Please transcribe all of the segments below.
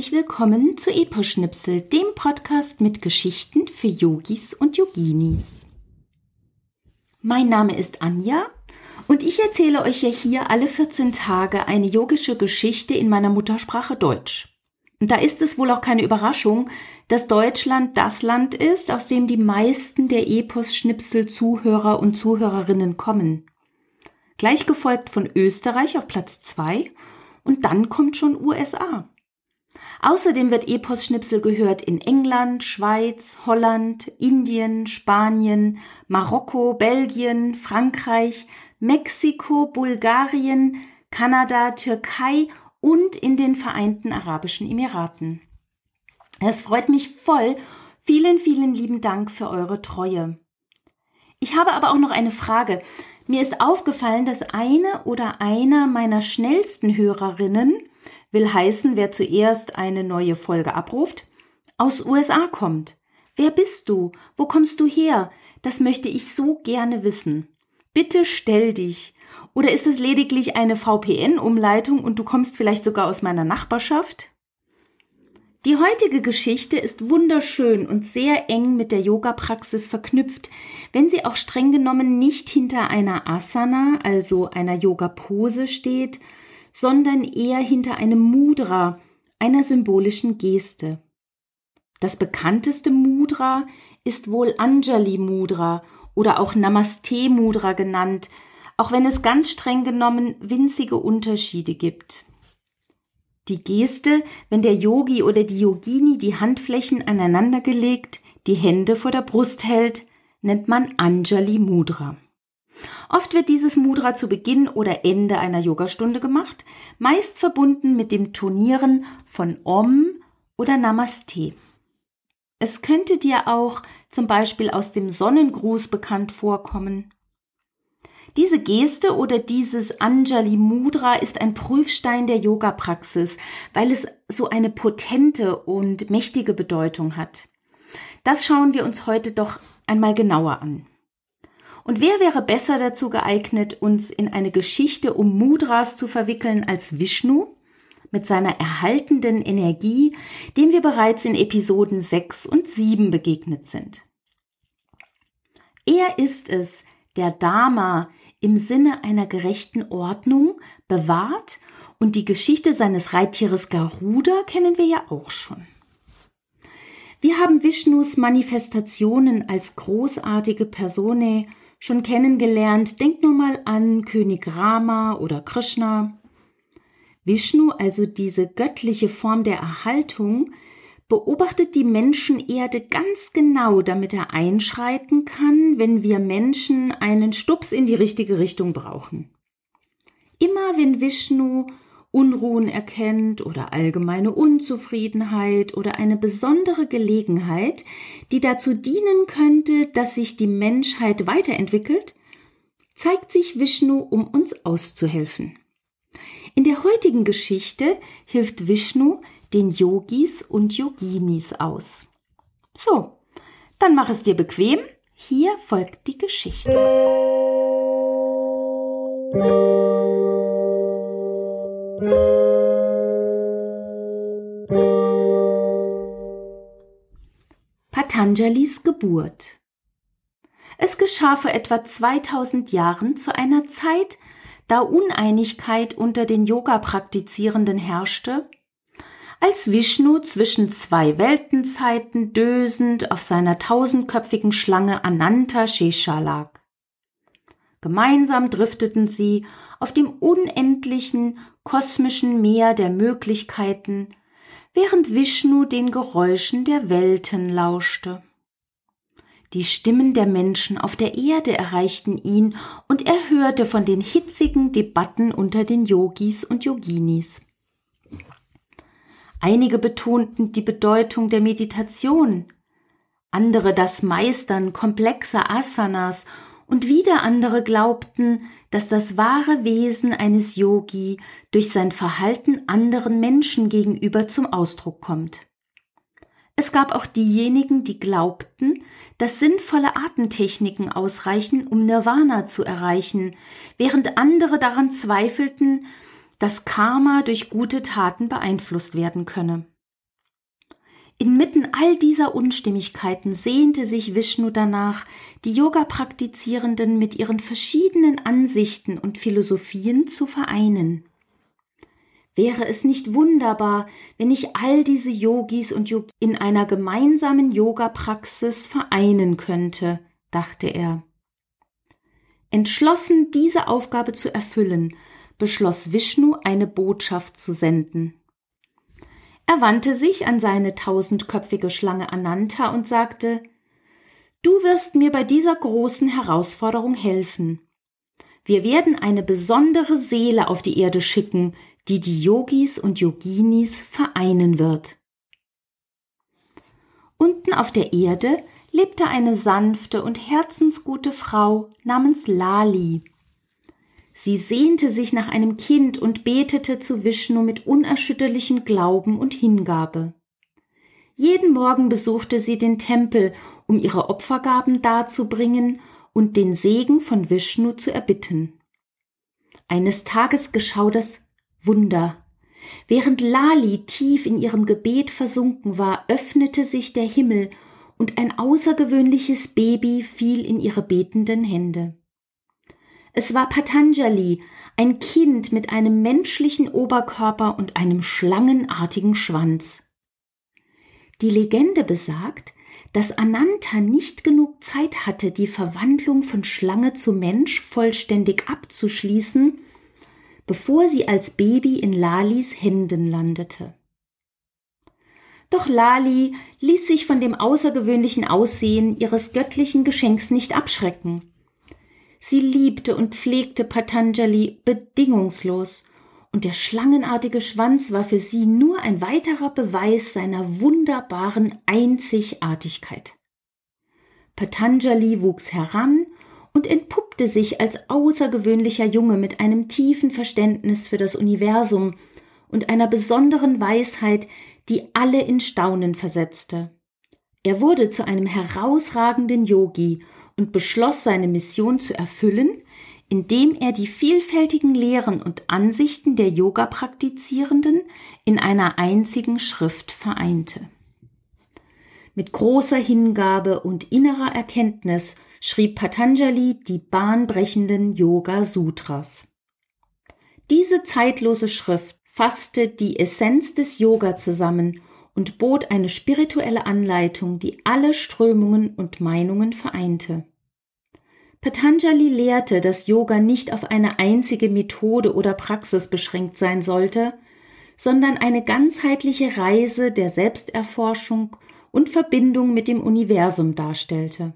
Herzlich willkommen zu Eposchnipsel, dem Podcast mit Geschichten für Yogis und Yoginis. Mein Name ist Anja und ich erzähle euch ja hier alle 14 Tage eine yogische Geschichte in meiner Muttersprache Deutsch. Und da ist es wohl auch keine Überraschung, dass Deutschland das Land ist, aus dem die meisten der Epos-Schnipsel-Zuhörer und Zuhörerinnen kommen. Gleich gefolgt von Österreich auf Platz 2 und dann kommt schon USA. Außerdem wird Epos-Schnipsel gehört in England, Schweiz, Holland, Indien, Spanien, Marokko, Belgien, Frankreich, Mexiko, Bulgarien, Kanada, Türkei und in den Vereinten Arabischen Emiraten. Es freut mich voll. Vielen, vielen lieben Dank für eure Treue. Ich habe aber auch noch eine Frage. Mir ist aufgefallen, dass eine oder einer meiner schnellsten Hörerinnen will heißen, wer zuerst eine neue Folge abruft, aus USA kommt. Wer bist du? Wo kommst du her? Das möchte ich so gerne wissen. Bitte stell dich. Oder ist es lediglich eine VPN-Umleitung und du kommst vielleicht sogar aus meiner Nachbarschaft? Die heutige Geschichte ist wunderschön und sehr eng mit der Yoga-Praxis verknüpft, wenn sie auch streng genommen nicht hinter einer Asana, also einer Yoga-Pose steht, sondern eher hinter einem Mudra, einer symbolischen Geste. Das bekannteste Mudra ist wohl Anjali Mudra oder auch Namaste Mudra genannt, auch wenn es ganz streng genommen winzige Unterschiede gibt. Die Geste, wenn der Yogi oder die Yogini die Handflächen aneinandergelegt, die Hände vor der Brust hält, nennt man Anjali Mudra. Oft wird dieses Mudra zu Beginn oder Ende einer Yogastunde gemacht, meist verbunden mit dem Turnieren von Om oder Namaste. Es könnte dir auch zum Beispiel aus dem Sonnengruß bekannt vorkommen. Diese Geste oder dieses Anjali Mudra ist ein Prüfstein der Yoga-Praxis, weil es so eine potente und mächtige Bedeutung hat. Das schauen wir uns heute doch einmal genauer an. Und wer wäre besser dazu geeignet, uns in eine Geschichte um Mudras zu verwickeln als Vishnu mit seiner erhaltenden Energie, dem wir bereits in Episoden 6 und 7 begegnet sind. Er ist es, der Dharma im Sinne einer gerechten Ordnung bewahrt und die Geschichte seines Reittieres Garuda kennen wir ja auch schon. Wir haben Vishnus Manifestationen als großartige Personae schon kennengelernt. Denkt nur mal an König Rama oder Krishna. Vishnu, also diese göttliche Form der Erhaltung, beobachtet die Menschenerde ganz genau, damit er einschreiten kann, wenn wir Menschen einen Stups in die richtige Richtung brauchen. Immer wenn Vishnu Unruhen erkennt oder allgemeine Unzufriedenheit oder eine besondere Gelegenheit, die dazu dienen könnte, dass sich die Menschheit weiterentwickelt, zeigt sich Vishnu, um uns auszuhelfen. In der heutigen Geschichte hilft Vishnu den Yogis und Yoginis aus. So, dann mach es dir bequem. Hier folgt die Geschichte. Patanjalis Geburt. Es geschah vor etwa 2000 Jahren zu einer Zeit, da Uneinigkeit unter den Yoga-Praktizierenden herrschte, als Vishnu zwischen zwei Weltenzeiten dösend auf seiner tausendköpfigen Schlange Ananta Shesha lag. Gemeinsam drifteten sie auf dem unendlichen kosmischen Meer der Möglichkeiten, während Vishnu den Geräuschen der Welten lauschte. Die Stimmen der Menschen auf der Erde erreichten ihn und er hörte von den hitzigen Debatten unter den Yogis und Yoginis. Einige betonten die Bedeutung der Meditation, andere das Meistern komplexer Asanas und wieder andere glaubten, dass das wahre Wesen eines Yogi durch sein Verhalten anderen Menschen gegenüber zum Ausdruck kommt. Es gab auch diejenigen, die glaubten, dass sinnvolle Atemtechniken ausreichen, um Nirvana zu erreichen, während andere daran zweifelten, dass Karma durch gute Taten beeinflusst werden könne. Inmitten all dieser Unstimmigkeiten sehnte sich Vishnu danach, die Yoga-Praktizierenden mit ihren verschiedenen Ansichten und Philosophien zu vereinen. Wäre es nicht wunderbar, wenn ich all diese Yogis und Yogis in einer gemeinsamen Yoga-Praxis vereinen könnte, dachte er. Entschlossen, diese Aufgabe zu erfüllen, beschloss Vishnu, eine Botschaft zu senden. Er wandte sich an seine tausendköpfige Schlange Ananta und sagte Du wirst mir bei dieser großen Herausforderung helfen. Wir werden eine besondere Seele auf die Erde schicken, die die Yogis und Yoginis vereinen wird. Unten auf der Erde lebte eine sanfte und herzensgute Frau namens Lali. Sie sehnte sich nach einem Kind und betete zu Vishnu mit unerschütterlichem Glauben und Hingabe. Jeden Morgen besuchte sie den Tempel, um ihre Opfergaben darzubringen und den Segen von Vishnu zu erbitten. Eines Tages geschah das Wunder. Während Lali tief in ihrem Gebet versunken war, öffnete sich der Himmel und ein außergewöhnliches Baby fiel in ihre betenden Hände. Es war Patanjali, ein Kind mit einem menschlichen Oberkörper und einem schlangenartigen Schwanz. Die Legende besagt, dass Ananta nicht genug Zeit hatte, die Verwandlung von Schlange zu Mensch vollständig abzuschließen, bevor sie als Baby in Lalis Händen landete. Doch Lali ließ sich von dem außergewöhnlichen Aussehen ihres göttlichen Geschenks nicht abschrecken. Sie liebte und pflegte Patanjali bedingungslos, und der schlangenartige Schwanz war für sie nur ein weiterer Beweis seiner wunderbaren Einzigartigkeit. Patanjali wuchs heran und entpuppte sich als außergewöhnlicher Junge mit einem tiefen Verständnis für das Universum und einer besonderen Weisheit, die alle in Staunen versetzte. Er wurde zu einem herausragenden Yogi und beschloss seine Mission zu erfüllen, indem er die vielfältigen Lehren und Ansichten der Yoga-Praktizierenden in einer einzigen Schrift vereinte. Mit großer Hingabe und innerer Erkenntnis schrieb Patanjali die bahnbrechenden Yoga Sutras. Diese zeitlose Schrift fasste die Essenz des Yoga zusammen und bot eine spirituelle Anleitung, die alle Strömungen und Meinungen vereinte. Patanjali lehrte, dass Yoga nicht auf eine einzige Methode oder Praxis beschränkt sein sollte, sondern eine ganzheitliche Reise der Selbsterforschung und Verbindung mit dem Universum darstellte.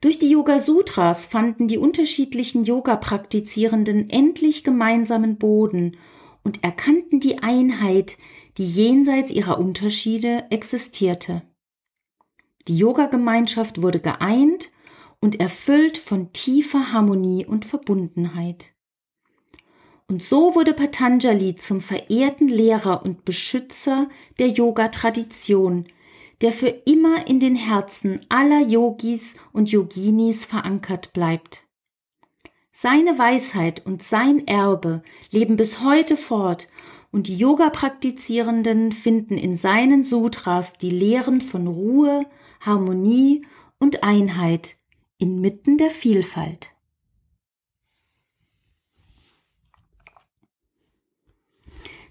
Durch die Yoga Sutras fanden die unterschiedlichen Yoga-Praktizierenden endlich gemeinsamen Boden und erkannten die Einheit, die jenseits ihrer Unterschiede existierte. Die Yoga-Gemeinschaft wurde geeint und erfüllt von tiefer Harmonie und Verbundenheit. Und so wurde Patanjali zum verehrten Lehrer und Beschützer der Yoga-Tradition, der für immer in den Herzen aller Yogis und Yoginis verankert bleibt. Seine Weisheit und sein Erbe leben bis heute fort und die Yoga-Praktizierenden finden in seinen Sutras die Lehren von Ruhe, Harmonie und Einheit inmitten der Vielfalt.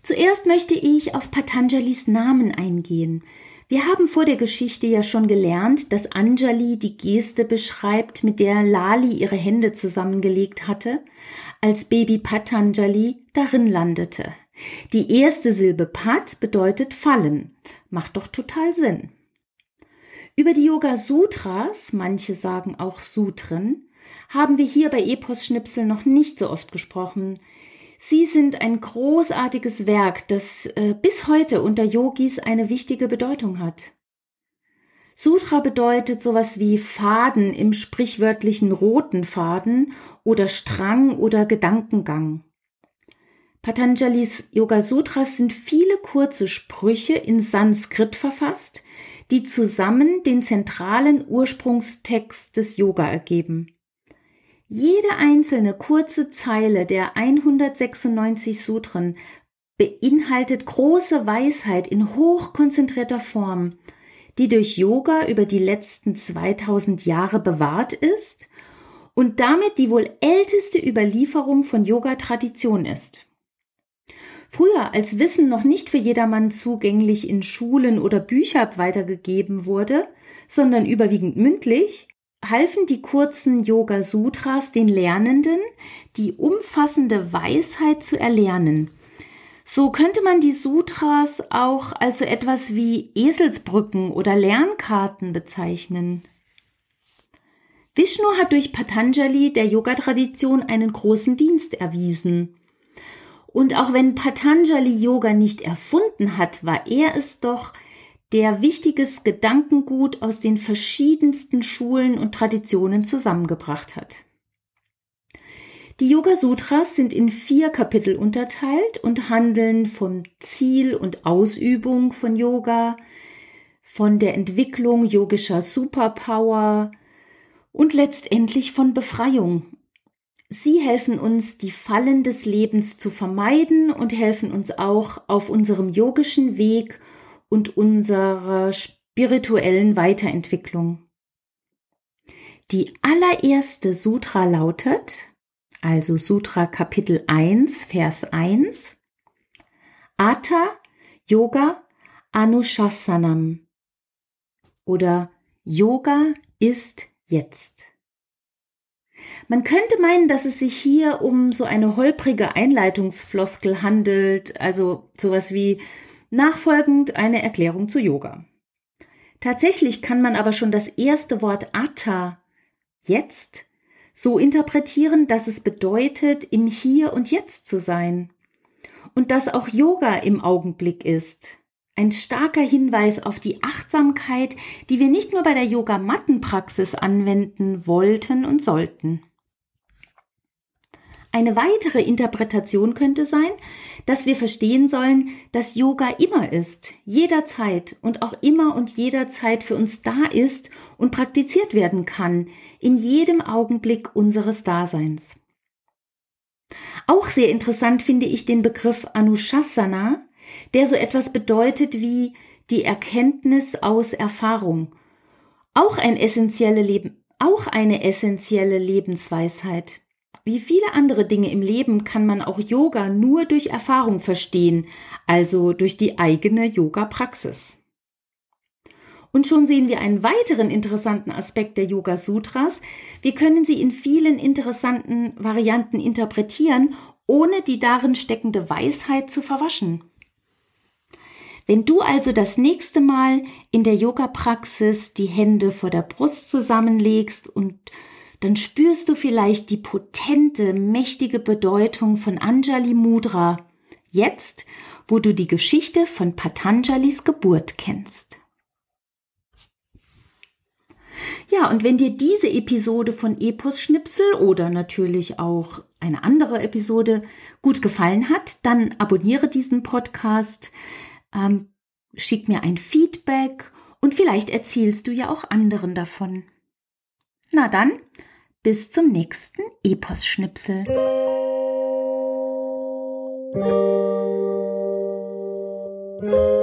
Zuerst möchte ich auf Patanjalis Namen eingehen, wir haben vor der Geschichte ja schon gelernt, dass Anjali die Geste beschreibt, mit der Lali ihre Hände zusammengelegt hatte, als Baby Patanjali darin landete. Die erste Silbe Pat bedeutet fallen. Macht doch total Sinn. Über die Yoga Sutras, manche sagen auch Sutren, haben wir hier bei Epos Schnipsel noch nicht so oft gesprochen. Sie sind ein großartiges Werk, das äh, bis heute unter Yogis eine wichtige Bedeutung hat. Sutra bedeutet sowas wie Faden im sprichwörtlichen roten Faden oder Strang oder Gedankengang. Patanjalis Yoga Sutras sind viele kurze Sprüche in Sanskrit verfasst, die zusammen den zentralen Ursprungstext des Yoga ergeben. Jede einzelne kurze Zeile der 196 Sutren beinhaltet große Weisheit in hochkonzentrierter Form, die durch Yoga über die letzten 2000 Jahre bewahrt ist und damit die wohl älteste Überlieferung von Yoga-Tradition ist. Früher, als Wissen noch nicht für jedermann zugänglich in Schulen oder Bücher weitergegeben wurde, sondern überwiegend mündlich, halfen die kurzen Yoga Sutras den Lernenden, die umfassende Weisheit zu erlernen. So könnte man die Sutras auch als so etwas wie Eselsbrücken oder Lernkarten bezeichnen. Vishnu hat durch Patanjali der Yoga-Tradition einen großen Dienst erwiesen. Und auch wenn Patanjali Yoga nicht erfunden hat, war er es doch, der wichtiges Gedankengut aus den verschiedensten Schulen und Traditionen zusammengebracht hat. Die Yoga Sutras sind in vier Kapitel unterteilt und handeln vom Ziel und Ausübung von Yoga, von der Entwicklung yogischer Superpower und letztendlich von Befreiung Sie helfen uns, die Fallen des Lebens zu vermeiden und helfen uns auch auf unserem yogischen Weg und unserer spirituellen Weiterentwicklung. Die allererste Sutra lautet, also Sutra Kapitel 1, Vers 1, Atha Yoga Anushasanam oder Yoga ist jetzt. Man könnte meinen, dass es sich hier um so eine holprige Einleitungsfloskel handelt, also sowas wie nachfolgend eine Erklärung zu Yoga. Tatsächlich kann man aber schon das erste Wort Atta, jetzt, so interpretieren, dass es bedeutet, im Hier und Jetzt zu sein. Und dass auch Yoga im Augenblick ist. Ein starker Hinweis auf die Achtsamkeit, die wir nicht nur bei der Yoga-Mattenpraxis anwenden wollten und sollten. Eine weitere Interpretation könnte sein, dass wir verstehen sollen, dass Yoga immer ist, jederzeit und auch immer und jederzeit für uns da ist und praktiziert werden kann, in jedem Augenblick unseres Daseins. Auch sehr interessant finde ich den Begriff Anushasana, der so etwas bedeutet wie die Erkenntnis aus Erfahrung. Auch ein essentielle Leben, auch eine essentielle Lebensweisheit. Wie viele andere Dinge im Leben kann man auch Yoga nur durch Erfahrung verstehen, also durch die eigene Yoga-Praxis. Und schon sehen wir einen weiteren interessanten Aspekt der Yoga Sutras. Wir können sie in vielen interessanten Varianten interpretieren, ohne die darin steckende Weisheit zu verwaschen. Wenn du also das nächste Mal in der Yoga-Praxis die Hände vor der Brust zusammenlegst und dann spürst du vielleicht die potente, mächtige Bedeutung von Anjali Mudra, jetzt, wo du die Geschichte von Patanjalis Geburt kennst. Ja, und wenn dir diese Episode von Epos Schnipsel oder natürlich auch eine andere Episode gut gefallen hat, dann abonniere diesen Podcast ähm, schick mir ein Feedback und vielleicht erzählst du ja auch anderen davon. Na dann, bis zum nächsten Epos-Schnipsel. Musik